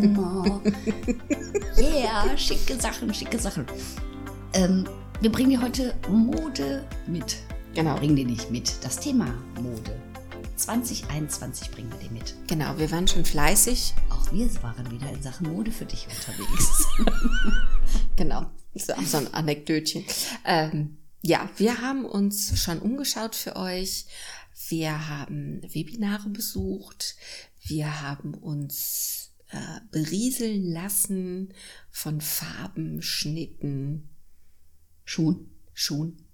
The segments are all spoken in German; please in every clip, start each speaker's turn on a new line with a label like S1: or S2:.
S1: Glamour. yeah, schicke Sachen, schicke Sachen. Ähm, wir bringen dir heute Mode mit.
S2: Genau.
S1: Bringen dir nicht mit. Das Thema Mode. 2021 bringen wir dir mit.
S2: Genau, wir waren schon fleißig.
S1: Auch wir waren wieder in Sachen Mode für dich unterwegs.
S2: genau, so, so ein Anekdötchen. Ähm, ja, wir haben uns schon umgeschaut für euch. Wir haben Webinare besucht. Wir haben uns äh, berieseln lassen von Farben, Schnitten,
S1: Schuhen.
S2: Schuhen.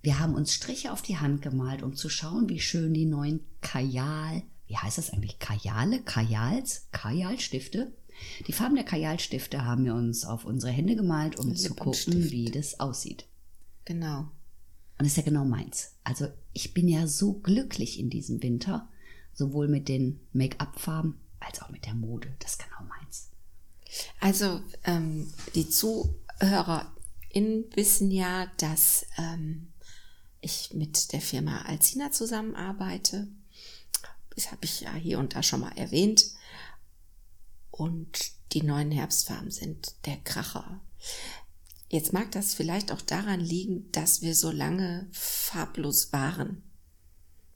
S1: Wir haben uns Striche auf die Hand gemalt, um zu schauen, wie schön die neuen Kajal, wie heißt das eigentlich? Kajale? Kajals? Kajalstifte? Die Farben der Kajalstifte haben wir uns auf unsere Hände gemalt, um zu gucken, wie das aussieht.
S2: Genau.
S1: Und das ist ja genau meins. Also ich bin ja so glücklich in diesem Winter, sowohl mit den Make-up-Farben als auch mit der Mode. Das ist genau meins.
S2: Also ähm, die ZuhörerInnen wissen ja, dass ähm, ich mit der Firma Alcina zusammenarbeite. Das habe ich ja hier und da schon mal erwähnt. Und die neuen Herbstfarben sind der Kracher. Jetzt mag das vielleicht auch daran liegen, dass wir so lange farblos waren.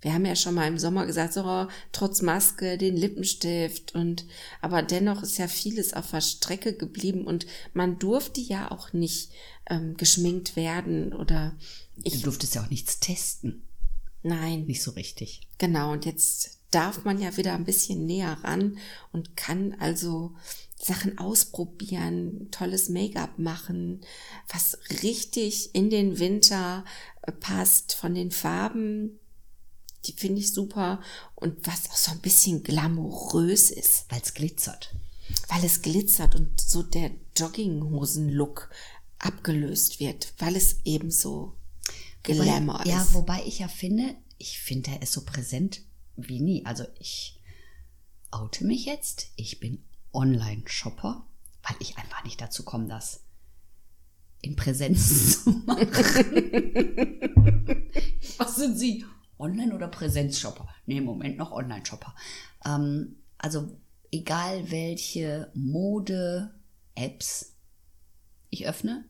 S2: Wir haben ja schon mal im Sommer gesagt, so trotz Maske, den Lippenstift und aber dennoch ist ja vieles auf der Strecke geblieben und man durfte ja auch nicht ähm, geschminkt werden oder
S1: ich. Du durftest ja auch nichts testen.
S2: Nein.
S1: Nicht so richtig.
S2: Genau, und jetzt darf man ja wieder ein bisschen näher ran und kann also Sachen ausprobieren, tolles Make-up machen, was richtig in den Winter äh, passt von den Farben. Die finde ich super und was auch so ein bisschen glamourös ist.
S1: Weil es glitzert.
S2: Weil es glitzert und so der Jogginghosen-Look abgelöst wird, weil es eben so Glamour
S1: wobei,
S2: ist.
S1: Ja, wobei ich ja finde, ich finde, er ist so präsent wie nie. Also ich oute mich jetzt. Ich bin Online-Shopper, weil ich einfach nicht dazu komme, das in Präsenz zu machen. Was sind Sie? Online- oder Präsenzshopper? Nee, im Moment noch Online-Shopper. Ähm, also egal welche Mode-Apps ich öffne,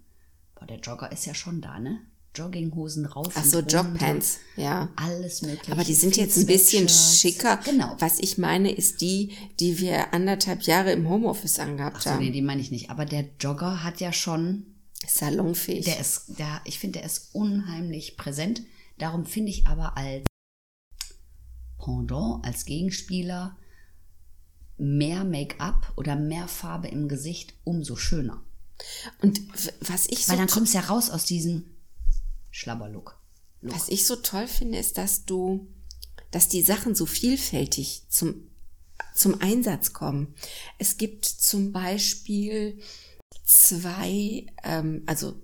S1: boah, der Jogger ist ja schon da, ne? Jogginghosen rauf.
S2: Ach so, Jogpants, ja.
S1: Alles mögliche.
S2: Aber die sind jetzt ein bisschen schicker.
S1: Genau.
S2: Was ich meine, ist die, die wir anderthalb Jahre im Homeoffice angehabt
S1: Ach so,
S2: haben.
S1: nee, die meine ich nicht. Aber der Jogger hat ja schon,
S2: Salonfähig.
S1: der ist, der, ich finde, der ist unheimlich präsent. Darum finde ich aber als Pendant, als Gegenspieler mehr Make-up oder mehr Farbe im Gesicht umso schöner.
S2: Und was ich so
S1: Weil dann kommst du ja raus aus diesem Schlabberlook. Look.
S2: Was ich so toll finde, ist, dass du, dass die Sachen so vielfältig zum, zum Einsatz kommen. Es gibt zum Beispiel zwei, ähm, also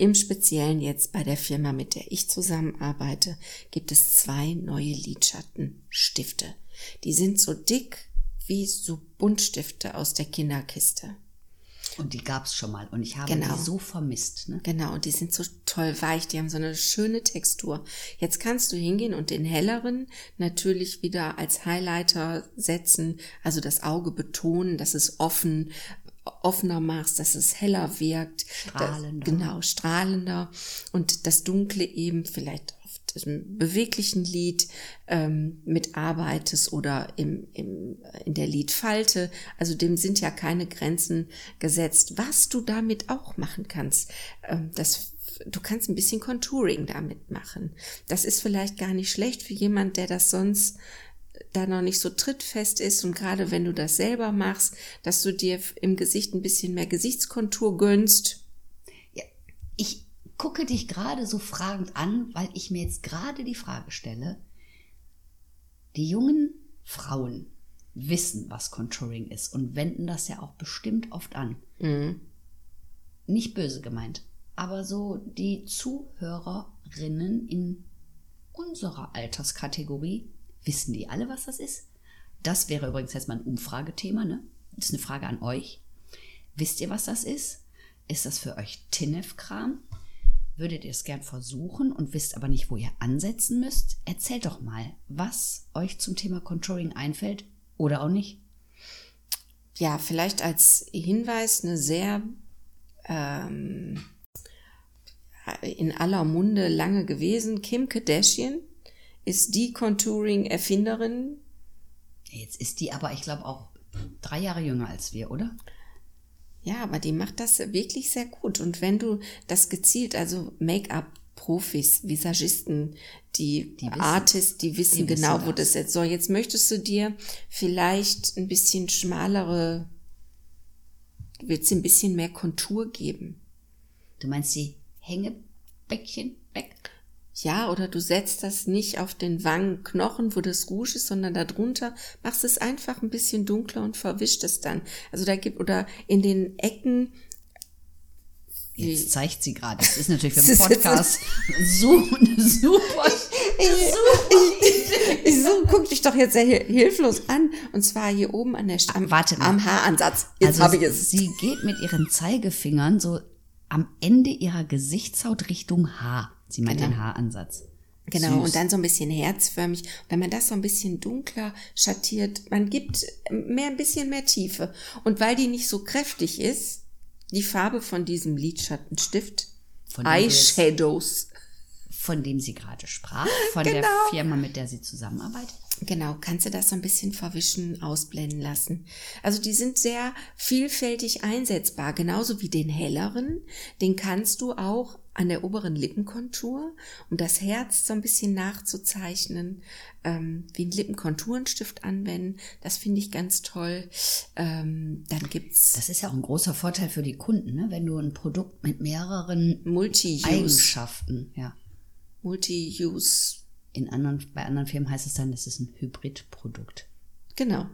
S2: im Speziellen jetzt bei der Firma, mit der ich zusammenarbeite, gibt es zwei neue Lidschattenstifte. Die sind so dick wie so Buntstifte aus der Kinderkiste.
S1: Und die gab's schon mal. Und ich habe
S2: Genau.
S1: die so vermisst. Ne?
S2: Genau, und die sind so toll weich, die haben so eine schöne Textur. Jetzt kannst du hingehen und den helleren natürlich wieder als Highlighter setzen, also das Auge betonen, dass es offen, offener machst, dass es heller wirkt.
S1: Strahlender.
S2: Das, genau, strahlender. Und das Dunkle eben vielleicht auf diesem beweglichen Lied ähm, mitarbeitest oder im, im, in der Liedfalte. Also dem sind ja keine Grenzen gesetzt. Was du damit auch machen kannst, ähm, das du kannst ein bisschen Contouring damit machen. Das ist vielleicht gar nicht schlecht für jemand, der das sonst da noch nicht so trittfest ist und gerade wenn du das selber machst, dass du dir im Gesicht ein bisschen mehr Gesichtskontur gönnst.
S1: Ja, ich gucke dich gerade so fragend an, weil ich mir jetzt gerade die Frage stelle, die jungen Frauen, wissen, was Contouring ist und wenden das ja auch bestimmt oft an.
S2: Mhm.
S1: Nicht böse gemeint, aber so die Zuhörerinnen in unserer Alterskategorie, wissen die alle, was das ist? Das wäre übrigens jetzt mal ein Umfragethema, ne? Das ist eine Frage an euch. Wisst ihr, was das ist? Ist das für euch Tinnef-Kram? Würdet ihr es gern versuchen und wisst aber nicht, wo ihr ansetzen müsst? Erzählt doch mal, was euch zum Thema Contouring einfällt oder auch nicht.
S2: Ja, vielleicht als Hinweis eine sehr ähm, in aller Munde lange gewesen. Kim Kardashian ist die Contouring-Erfinderin.
S1: Jetzt ist die aber, ich glaube, auch drei Jahre jünger als wir, oder?
S2: Ja, aber die macht das wirklich sehr gut. Und wenn du das gezielt, also Make-up Profis, Visagisten, die, die wissen, Artists, die wissen die genau, wissen wo das jetzt soll. Jetzt möchtest du dir vielleicht ein bisschen schmalere, willst ein bisschen mehr Kontur geben.
S1: Du meinst die Hängebäckchen weg?
S2: Ja, oder du setzt das nicht auf den Wangenknochen, wo das Rouge ist, sondern darunter machst es einfach ein bisschen dunkler und verwischt es dann. Also da gibt, oder in den Ecken,
S1: Jetzt zeigt sie gerade. Das ist natürlich für den Podcast so eine super.
S2: Ich, ich, ich, so guck dich doch jetzt sehr hilflos an. Und zwar hier oben an der
S1: am, Warte mal.
S2: am Haaransatz. Jetzt
S1: also
S2: habe ich es.
S1: Sie geht mit ihren Zeigefingern so am Ende ihrer Gesichtshaut Richtung Haar. Sie meint genau. den Haaransatz.
S2: Genau, Süß. und dann so ein bisschen herzförmig. Wenn man das so ein bisschen dunkler schattiert, man gibt mehr, ein bisschen mehr Tiefe. Und weil die nicht so kräftig ist, die Farbe von diesem Lidschattenstift, von Eyeshadows.
S1: Von dem sie gerade sprach, von genau. der Firma, mit der sie zusammenarbeitet.
S2: Genau, kannst du das so ein bisschen verwischen, ausblenden lassen. Also die sind sehr vielfältig einsetzbar, genauso wie den helleren. Den kannst du auch an der oberen Lippenkontur, um das Herz so ein bisschen nachzuzeichnen, ähm, wie ein Lippenkonturenstift anwenden. Das finde ich ganz toll. Ähm, dann gibt's.
S1: Das ist ja auch ein großer Vorteil für die Kunden, ne? wenn du ein Produkt mit mehreren
S2: Multi
S1: Eigenschaften, ja.
S2: Multi-Use
S1: in anderen, bei anderen Firmen heißt es dann, das ist ein Hybridprodukt.
S2: Genau.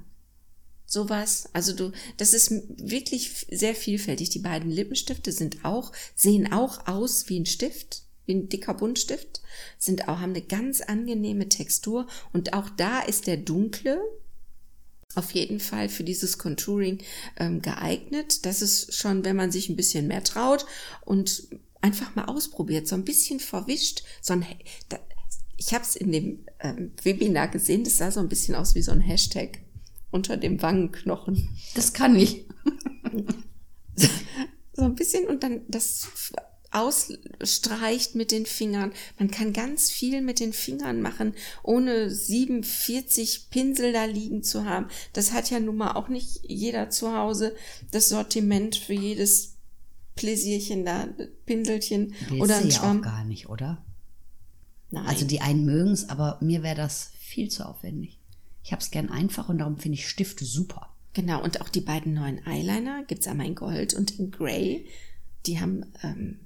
S2: Sowas. Also du, das ist wirklich sehr vielfältig. Die beiden Lippenstifte sind auch, sehen auch aus wie ein Stift, wie ein dicker Buntstift, sind auch, haben eine ganz angenehme Textur und auch da ist der dunkle auf jeden Fall für dieses Contouring ähm, geeignet. Das ist schon, wenn man sich ein bisschen mehr traut und einfach mal ausprobiert, so ein bisschen verwischt, so ein, ich habe es in dem ähm, Webinar gesehen, das sah so ein bisschen aus wie so ein Hashtag unter dem Wangenknochen.
S1: Das kann ich.
S2: so ein bisschen und dann das ausstreicht mit den Fingern. Man kann ganz viel mit den Fingern machen, ohne 47 Pinsel da liegen zu haben. Das hat ja nun mal auch nicht jeder zu Hause das Sortiment für jedes Pläsierchen da, Pinselchen
S1: Willst oder ein Schwamm. Ja auch gar nicht, oder? Nein. Also die einen mögen es, aber mir wäre das viel zu aufwendig. Ich habe es gern einfach und darum finde ich Stifte super.
S2: Genau, und auch die beiden neuen Eyeliner gibt es einmal in Gold und in Grey. Die haben, ähm,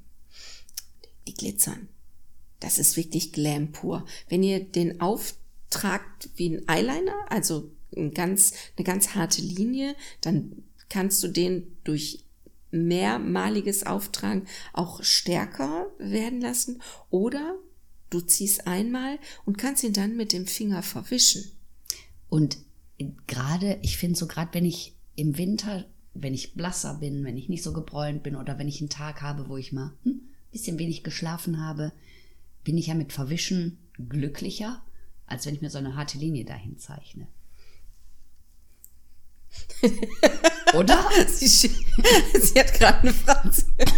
S2: die glitzern. Das ist wirklich Glam pur. Wenn ihr den auftragt wie ein Eyeliner, also ein ganz, eine ganz harte Linie, dann kannst du den durch mehrmaliges Auftragen auch stärker werden lassen oder du ziehst einmal und kannst ihn dann mit dem Finger verwischen.
S1: Und gerade, ich finde so, gerade wenn ich im Winter, wenn ich blasser bin, wenn ich nicht so gebräunt bin oder wenn ich einen Tag habe, wo ich mal hm, bisschen wenig geschlafen habe, bin ich ja mit Verwischen glücklicher, als wenn ich mir so eine harte Linie dahin zeichne. Oder?
S2: Sie, sie hat gerade eine Frage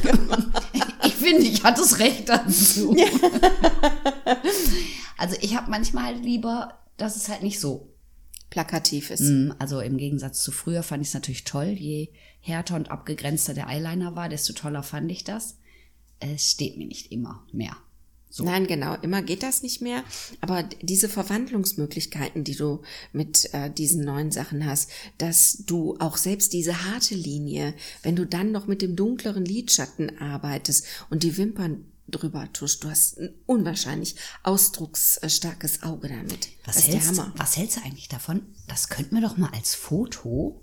S2: gemacht.
S1: Ich finde, ich hatte das Recht dazu. Also ich habe manchmal lieber, dass es halt nicht so
S2: plakativ ist.
S1: Mm, also im Gegensatz zu früher fand ich es natürlich toll. Je härter und abgegrenzter der Eyeliner war, desto toller fand ich das. Es steht mir nicht immer mehr.
S2: So. Nein, genau, immer geht das nicht mehr. Aber diese Verwandlungsmöglichkeiten, die du mit äh, diesen neuen Sachen hast, dass du auch selbst diese harte Linie, wenn du dann noch mit dem dunkleren Lidschatten arbeitest und die Wimpern drüber tuscht. Du hast ein unwahrscheinlich ausdrucksstarkes Auge damit.
S1: Was
S2: das
S1: hältst, was hältst du eigentlich davon? Das könnten wir doch mal als Foto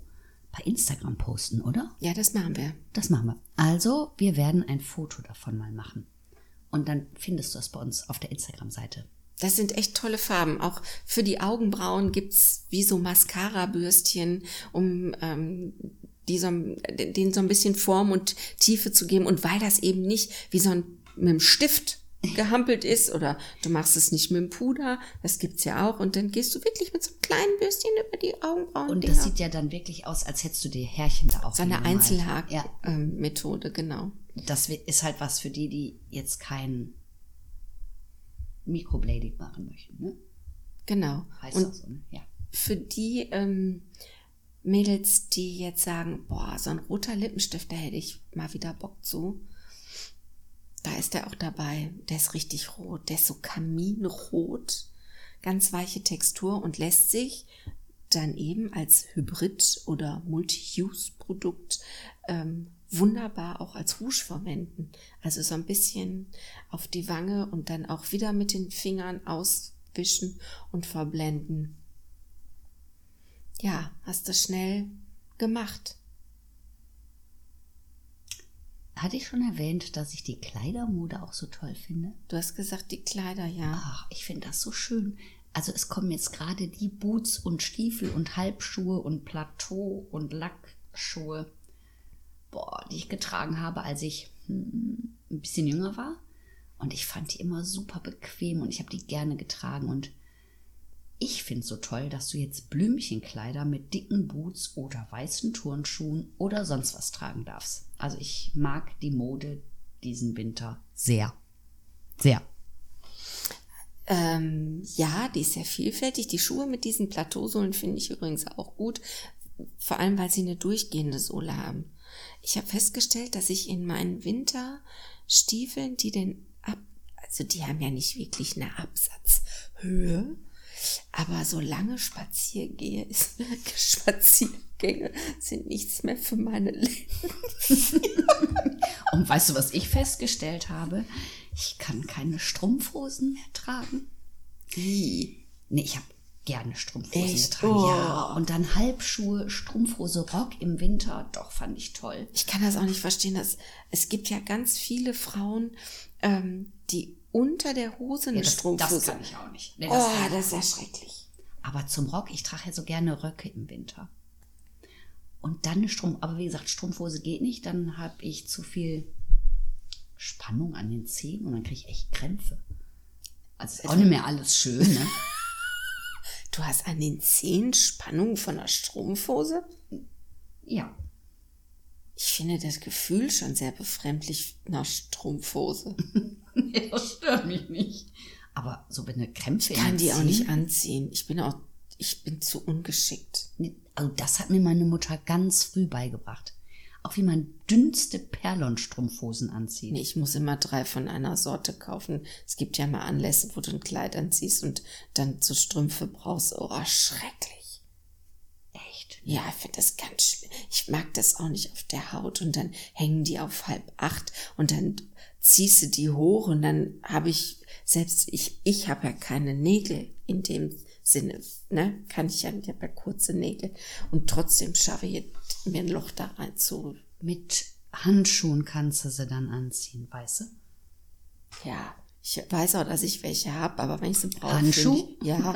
S1: bei Instagram posten, oder?
S2: Ja, das machen wir.
S1: Das machen wir. Also, wir werden ein Foto davon mal machen. Und dann findest du das bei uns auf der Instagram-Seite.
S2: Das sind echt tolle Farben. Auch für die Augenbrauen gibt's wie so Mascara-Bürstchen, um ähm, die so, denen so ein bisschen Form und Tiefe zu geben. Und weil das eben nicht wie so ein mit dem Stift gehampelt ist oder du machst es nicht mit dem Puder, das gibt's ja auch. Und dann gehst du wirklich mit so einem kleinen Bürstchen über die Augenbrauen.
S1: Und das sieht ja dann wirklich aus, als hättest du dir Härchen da auch
S2: so eine. Einzelhaar-Methode,
S1: Ja,
S2: genau.
S1: das ist halt was für die, die jetzt kein Mikroblading machen möchten. Ne?
S2: Genau.
S1: Heißt
S2: Und
S1: auch so, ne? Ja.
S2: für die ähm, Mädels, die jetzt sagen, boah, so ein roter Lippenstift, da hätte ich mal wieder Bock zu. Da ist der auch dabei. Der ist richtig rot. Der ist so kaminrot. Ganz weiche Textur und lässt sich dann eben als Hybrid- oder Multi-Use-Produkt ähm, wunderbar auch als Rouge verwenden. Also so ein bisschen auf die Wange und dann auch wieder mit den Fingern auswischen und verblenden. Ja, hast du schnell gemacht.
S1: Hatte ich schon erwähnt, dass ich die Kleidermode auch so toll finde?
S2: Du hast gesagt, die Kleider, ja.
S1: Ach, ich finde das so schön. Also es kommen jetzt gerade die Boots und Stiefel und Halbschuhe und Plateau und Lackschuhe, boah, die ich getragen habe, als ich hm, ein bisschen jünger war. Und ich fand die immer super bequem und ich habe die gerne getragen. Und ich finde es so toll, dass du jetzt Blümchenkleider mit dicken Boots oder weißen Turnschuhen oder sonst was tragen darfst. Also ich mag die Mode diesen Winter sehr. Sehr.
S2: Ähm, ja, die ist sehr vielfältig. Die Schuhe mit diesen Plateausohlen finde ich übrigens auch gut. Vor allem, weil sie eine durchgehende Sohle haben. Ich habe festgestellt, dass ich in meinen Winterstiefeln, die den ab, also die haben ja nicht wirklich eine Absatzhöhe, aber solange Spaziergehe ist, Spaziergänge sind nichts mehr für meine Leben.
S1: Und weißt du, was ich festgestellt habe? Ich kann keine Strumpfhosen mehr tragen.
S2: Wie?
S1: Nee, ich habe gerne Strumpfhosen
S2: Echt?
S1: getragen.
S2: Oh.
S1: Ja, und dann Halbschuhe, Strumpfhose, Rock im Winter. Doch, fand ich toll.
S2: Ich kann das auch nicht verstehen. Dass, es gibt ja ganz viele Frauen, ähm, die unter der Hose eine
S1: Ja, das,
S2: Strumpfhose.
S1: das kann ich auch nicht. Nee, das
S2: oh, das ist ja schrecklich.
S1: Aber zum Rock, ich trage ja so gerne Röcke im Winter. Und dann eine Strumpf, aber wie gesagt, Strumpfhose geht nicht, dann habe ich zu viel Spannung an den Zehen und dann kriege ich echt Krämpfe. Also ist auch nicht mehr alles schön, ne?
S2: Du hast an den Zehen Spannung von der Strumpfhose?
S1: Ja.
S2: Ich finde das Gefühl schon sehr befremdlich nach Strumpfhose.
S1: Nee, das stört mich nicht. Aber so wenn eine Krämpfe
S2: Ich kann die auch nicht anziehen. Ich bin auch, ich bin zu ungeschickt.
S1: Also das hat mir meine Mutter ganz früh beigebracht. Auch wie man dünnste Perlonstrumpfhosen anzieht.
S2: Nee, ich muss immer drei von einer Sorte kaufen. Es gibt ja mal Anlässe, wo du ein Kleid anziehst und dann so Strümpfe brauchst. Oh, schrecklich.
S1: Echt?
S2: Ja, ich finde das ganz schlimm. Ich mag das auch nicht auf der Haut und dann hängen die auf halb acht und dann ziehst du die hoch und dann habe ich, selbst ich, ich habe ja keine Nägel in dem Sinne, ne, kann ich ja, ich habe ja kurze Nägel und trotzdem schaffe ich mir ein Loch da rein zu,
S1: Mit Handschuhen kannst du sie dann anziehen, weißt du?
S2: ja, ich weiß auch, dass ich welche habe, aber wenn ich sie brauche,
S1: Handschuh?
S2: Find ich, ja,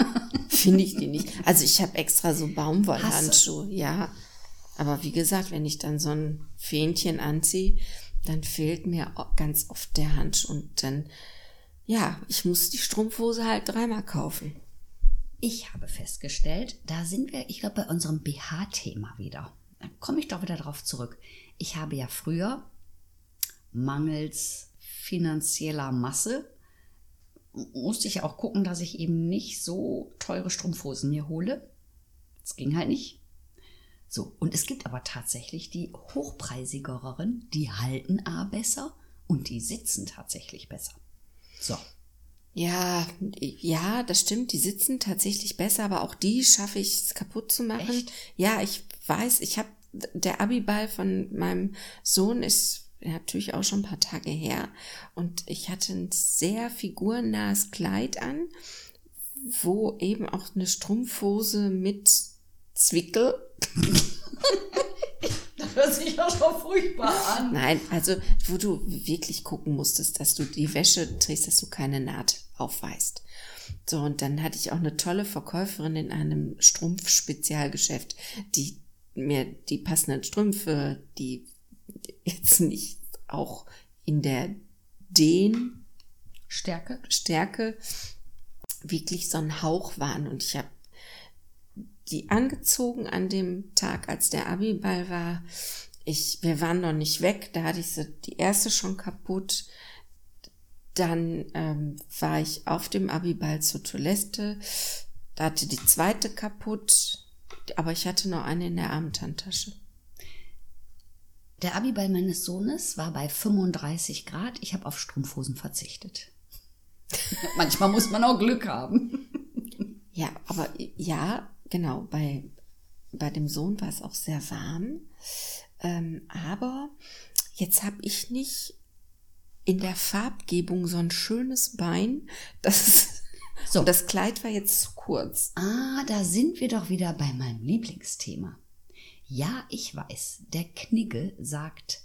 S2: finde ich die nicht. Also ich habe extra so Baumwollhandschuhe, ja. Aber wie gesagt, wenn ich dann so ein Fähnchen anziehe, dann fehlt mir ganz oft der Handschuh und dann, ja, ich muss die Strumpfhose halt dreimal kaufen.
S1: Ich habe festgestellt, da sind wir, ich glaube, bei unserem BH-Thema wieder. Da komme ich doch wieder drauf zurück. Ich habe ja früher mangels finanzieller Masse musste ich auch gucken, dass ich eben nicht so teure Strumpfhosen mir hole. Das ging halt nicht. So, und es gibt aber tatsächlich die hochpreisigeren, die halten A besser und die sitzen tatsächlich besser. So,
S2: Ja, ja, das stimmt. Die sitzen tatsächlich besser, aber auch die schaffe ich es kaputt zu machen.
S1: Echt?
S2: Ja, ich weiß, ich habe der Abiball von meinem Sohn ist natürlich auch schon ein paar Tage her. Und ich hatte ein sehr figurennahes Kleid an, wo eben auch eine Strumpfhose mit Zwickel.
S1: das hört sich ja schon furchtbar an.
S2: Nein, also wo du wirklich gucken musstest, dass du die Wäsche trägst, dass du keine Naht aufweist. So, und dann hatte ich auch eine tolle Verkäuferin in einem Strumpfspezialgeschäft, die mir die passenden Strümpfe, die jetzt nicht auch in der Den
S1: Stärke?
S2: Stärke wirklich so ein Hauch waren. Und ich habe die angezogen an dem Tag, als der Abiball war. Ich, wir waren noch nicht weg, da hatte ich so die erste schon kaputt. Dann ähm, war ich auf dem Abiball zur Toilette, da hatte die zweite kaputt, aber ich hatte noch eine in der Abendhandtasche.
S1: Der Abiball meines Sohnes war bei 35 Grad. Ich habe auf Strumpfhosen verzichtet. Manchmal muss man auch Glück haben.
S2: Ja, aber ja, genau, bei, bei dem Sohn war es auch sehr warm. Ähm, aber jetzt habe ich nicht in der Farbgebung so ein schönes Bein. Das, so. Das Kleid war jetzt zu kurz.
S1: Ah, da sind wir doch wieder bei meinem Lieblingsthema. Ja, ich weiß, der Knigge sagt,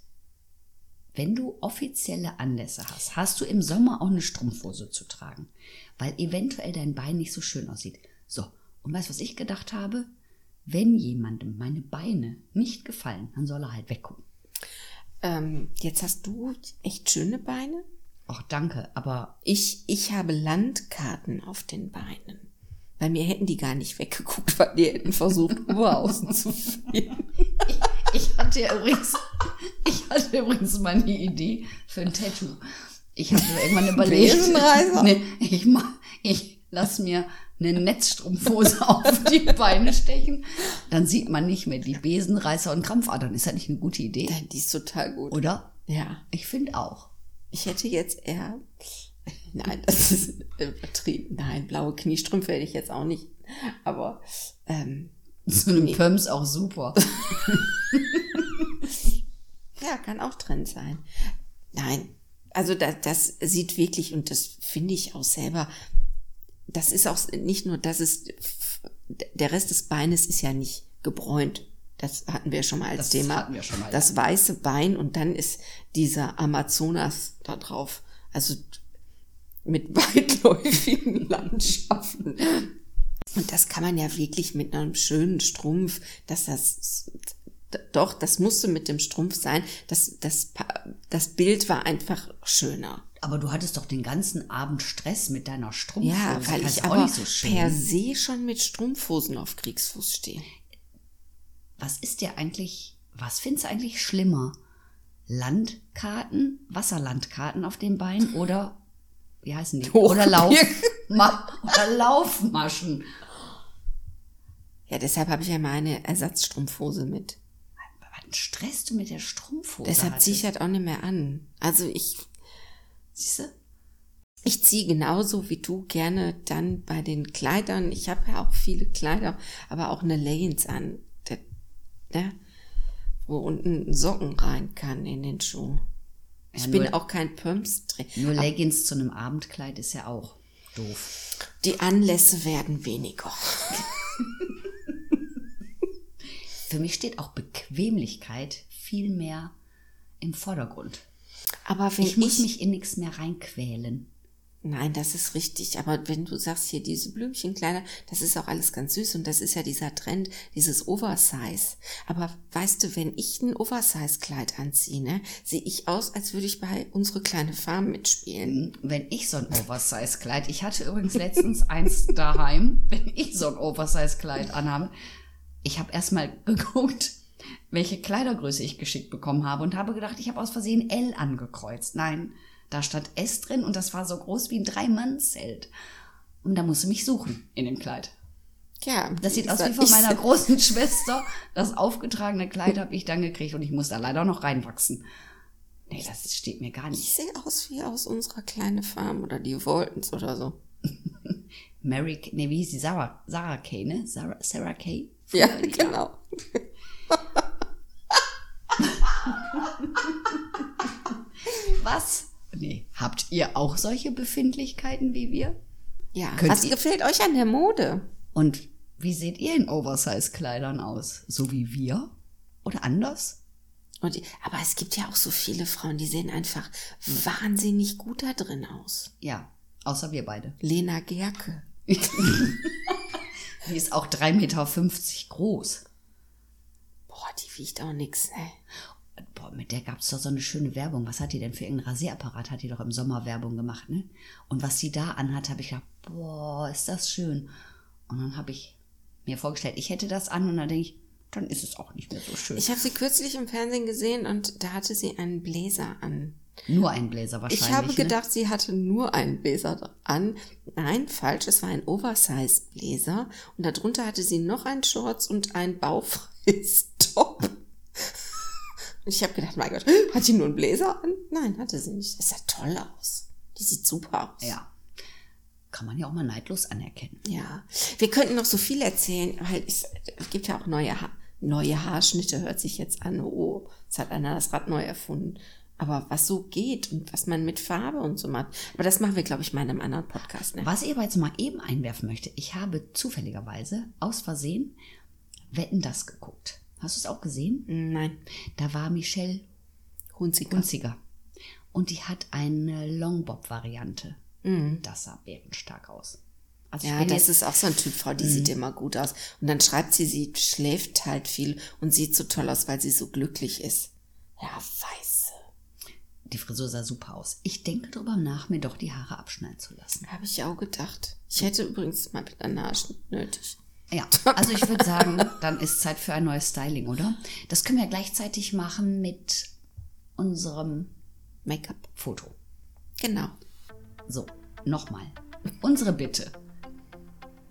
S1: wenn du offizielle Anlässe hast, hast du im Sommer auch eine Strumpfhose zu tragen, weil eventuell dein Bein nicht so schön aussieht. So, und weißt du, was ich gedacht habe? Wenn jemandem meine Beine nicht gefallen, dann soll er halt weggucken.
S2: Ähm, jetzt hast du echt schöne Beine.
S1: Ach, danke, aber.
S2: Ich, ich habe Landkarten auf den Beinen. Bei mir hätten die gar nicht weggeguckt, weil die hätten versucht, Oberhausen zu finden.
S1: Ich, ich hatte ja übrigens, ich hatte übrigens mal eine Idee für ein Tattoo. Ich habe irgendwann überlegt. nee, ich mach, ich lass mir eine Netzstrumpfhose auf die Beine stechen. Dann sieht man nicht mehr die Besenreißer und Krampfadern. Ist das nicht eine gute Idee?
S2: Die ist total gut.
S1: Oder?
S2: Ja.
S1: Ich finde auch.
S2: Ich hätte jetzt eher Nein, das ist übertrieben. Nein, blaue Kniestrümpfe hätte ich jetzt auch nicht. Aber ähm,
S1: so eine nee. Pumps auch super.
S2: ja, kann auch drin sein. Nein, also das, das sieht wirklich, und das finde ich auch selber, das ist auch nicht nur, dass es, der Rest des Beines ist ja nicht gebräunt. Das hatten wir schon mal als
S1: das
S2: Thema.
S1: Hatten wir schon mal,
S2: das weiße Bein und dann ist dieser Amazonas da drauf. Also mit weitläufigen Landschaften. Und das kann man ja wirklich mit einem schönen Strumpf, dass das, doch, das musste mit dem Strumpf sein. Das, das, das Bild war einfach schöner.
S1: Aber du hattest doch den ganzen Abend Stress mit deiner Strumpfhose.
S2: Ja, weil ich aber so per se schon mit Strumpfhosen auf Kriegsfuß stehe.
S1: Was ist dir eigentlich, was findest du eigentlich schlimmer? Landkarten, Wasserlandkarten auf dem Bein oder wie heißen die? Oder Lauf, oder Laufmaschen.
S2: Ja, deshalb habe ich ja meine Ersatzstrumpfhose mit.
S1: Was stresst du mit der Strumpfhose?
S2: Deshalb ziehe ich halt auch nicht mehr an. Also ich, siehste, ich ziehe genauso wie du gerne dann bei den Kleidern. Ich habe ja auch viele Kleider, aber auch eine Leggings an, der, der, wo unten Socken rein kann in den Schuh. Ich ja, bin auch kein Pumps-Träger.
S1: Nur Leggings zu einem Abendkleid ist ja auch doof.
S2: Die Anlässe werden weniger.
S1: Für mich steht auch Bequemlichkeit viel mehr im Vordergrund.
S2: Aber wenn
S1: ich muss ich mich in nichts mehr reinquälen.
S2: Nein, das ist richtig. Aber wenn du sagst hier diese Blümchenkleider, das ist auch alles ganz süß und das ist ja dieser Trend, dieses Oversize. Aber weißt du, wenn ich ein Oversize-Kleid anziehe, ne, sehe ich aus, als würde ich bei unsere kleine Farm mitspielen.
S1: Wenn ich so ein Oversize-Kleid, ich hatte übrigens letztens eins daheim, wenn ich so ein Oversize-Kleid anhabe, ich habe erstmal geguckt, welche Kleidergröße ich geschickt bekommen habe und habe gedacht, ich habe aus Versehen L angekreuzt. Nein, da stand S drin und das war so groß wie ein Drei-Mann-Zelt. Und da musste mich suchen in dem Kleid.
S2: Ja,
S1: das sieht aus wie von meiner großen Schwester. Das aufgetragene Kleid habe ich dann gekriegt und ich muss da leider noch reinwachsen. Nee, das steht mir gar nicht.
S2: Ich sehe aus wie aus unserer kleinen Farm oder die Wolltons oder so.
S1: Mary, nee, wie hieß sie? Sarah, Sarah Kay, ne? Sarah, Sarah Kay?
S2: Ja, genau.
S1: Ihr auch solche Befindlichkeiten wie wir?
S2: Ja.
S1: Könnt
S2: Was
S1: ihr-
S2: gefällt euch an der Mode?
S1: Und wie seht ihr in Oversize-Kleidern aus? So wie wir? Oder anders?
S2: Und, aber es gibt ja auch so viele Frauen, die sehen einfach wahnsinnig gut da drin aus.
S1: Ja, außer wir beide.
S2: Lena Gerke.
S1: Die ist auch 3,50 Meter groß.
S2: Boah, die wiegt auch nix, ne?
S1: Boah, mit der gab es doch so eine schöne Werbung. Was hat die denn für irgendeinen Rasierapparat? Hat die doch im Sommer Werbung gemacht, ne? Und was sie da anhat, habe ich gedacht, boah, ist das schön. Und dann habe ich mir vorgestellt, ich hätte das an und dann denke ich, dann ist es auch nicht mehr so schön.
S2: Ich habe sie kürzlich im Fernsehen gesehen und da hatte sie einen Bläser an.
S1: Nur ein Bläser wahrscheinlich.
S2: Ich habe
S1: ne?
S2: gedacht, sie hatte nur einen Bläser an. Nein, falsch, es war ein Oversize-Bläser und darunter hatte sie noch einen Shorts und ein bauchfreies Top. Und ich habe gedacht, mein Gott, hat sie nur einen Bläser an? Nein, hatte sie nicht. Das sah toll aus. Die sieht super aus.
S1: Ja. Kann man ja auch mal neidlos anerkennen.
S2: Ja, wir könnten noch so viel erzählen, weil es, es gibt ja auch neue, ha neue Haarschnitte, hört sich jetzt an, oh, es hat einer das Rad neu erfunden. Aber was so geht und was man mit Farbe und so macht. Aber das machen wir, glaube ich, mal in einem anderen Podcast. Ne?
S1: Was ich aber jetzt mal eben einwerfen möchte, ich habe zufälligerweise aus Versehen Wetten das geguckt. Hast du es auch gesehen?
S2: Nein,
S1: Da war Michelle
S2: Hunziker.
S1: Hunziger. Und die hat eine Longbob-Variante. Das sah bärenstark aus. Also
S2: Ja, das
S1: jetzt, Mhm.
S2: ist auch so ein Typ Frau, die sieht immer gut aus. Und dann schreibt sie, sie schläft halt viel und sieht so toll aus, weil sie so glücklich ist. Ja, weiße.
S1: die Frisur sah super aus. Ich denke darüber nach, mir doch die Haare abschneiden zu lassen.
S2: Habe ich auch gedacht. Ich hätte übrigens mal mit Haarschnitt nötig.
S1: Ja, also ich würde sagen, dann ist Zeit für ein neues Styling, oder? Das können wir gleichzeitig machen mit unserem
S2: Make-up.
S1: Foto.
S2: Genau.
S1: So, nochmal. Unsere Bitte.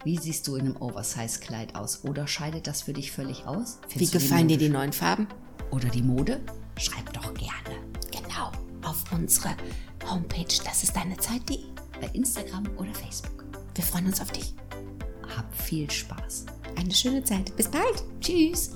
S1: Wie siehst du in einem Oversize-Kleid aus? Oder scheidet das für dich völlig aus?
S2: Wie
S1: Findest du
S2: gefallen dir die neuen Farben?
S1: Oder die Mode? Schreib doch gerne.
S2: Genau, auf unsere Homepage, das ist deine Zeit.de.
S1: Bei Instagram oder Facebook.
S2: Wir freuen uns auf dich.
S1: Hab viel Spaß.
S2: Eine schöne Zeit. Bis bald.
S1: Tschüss.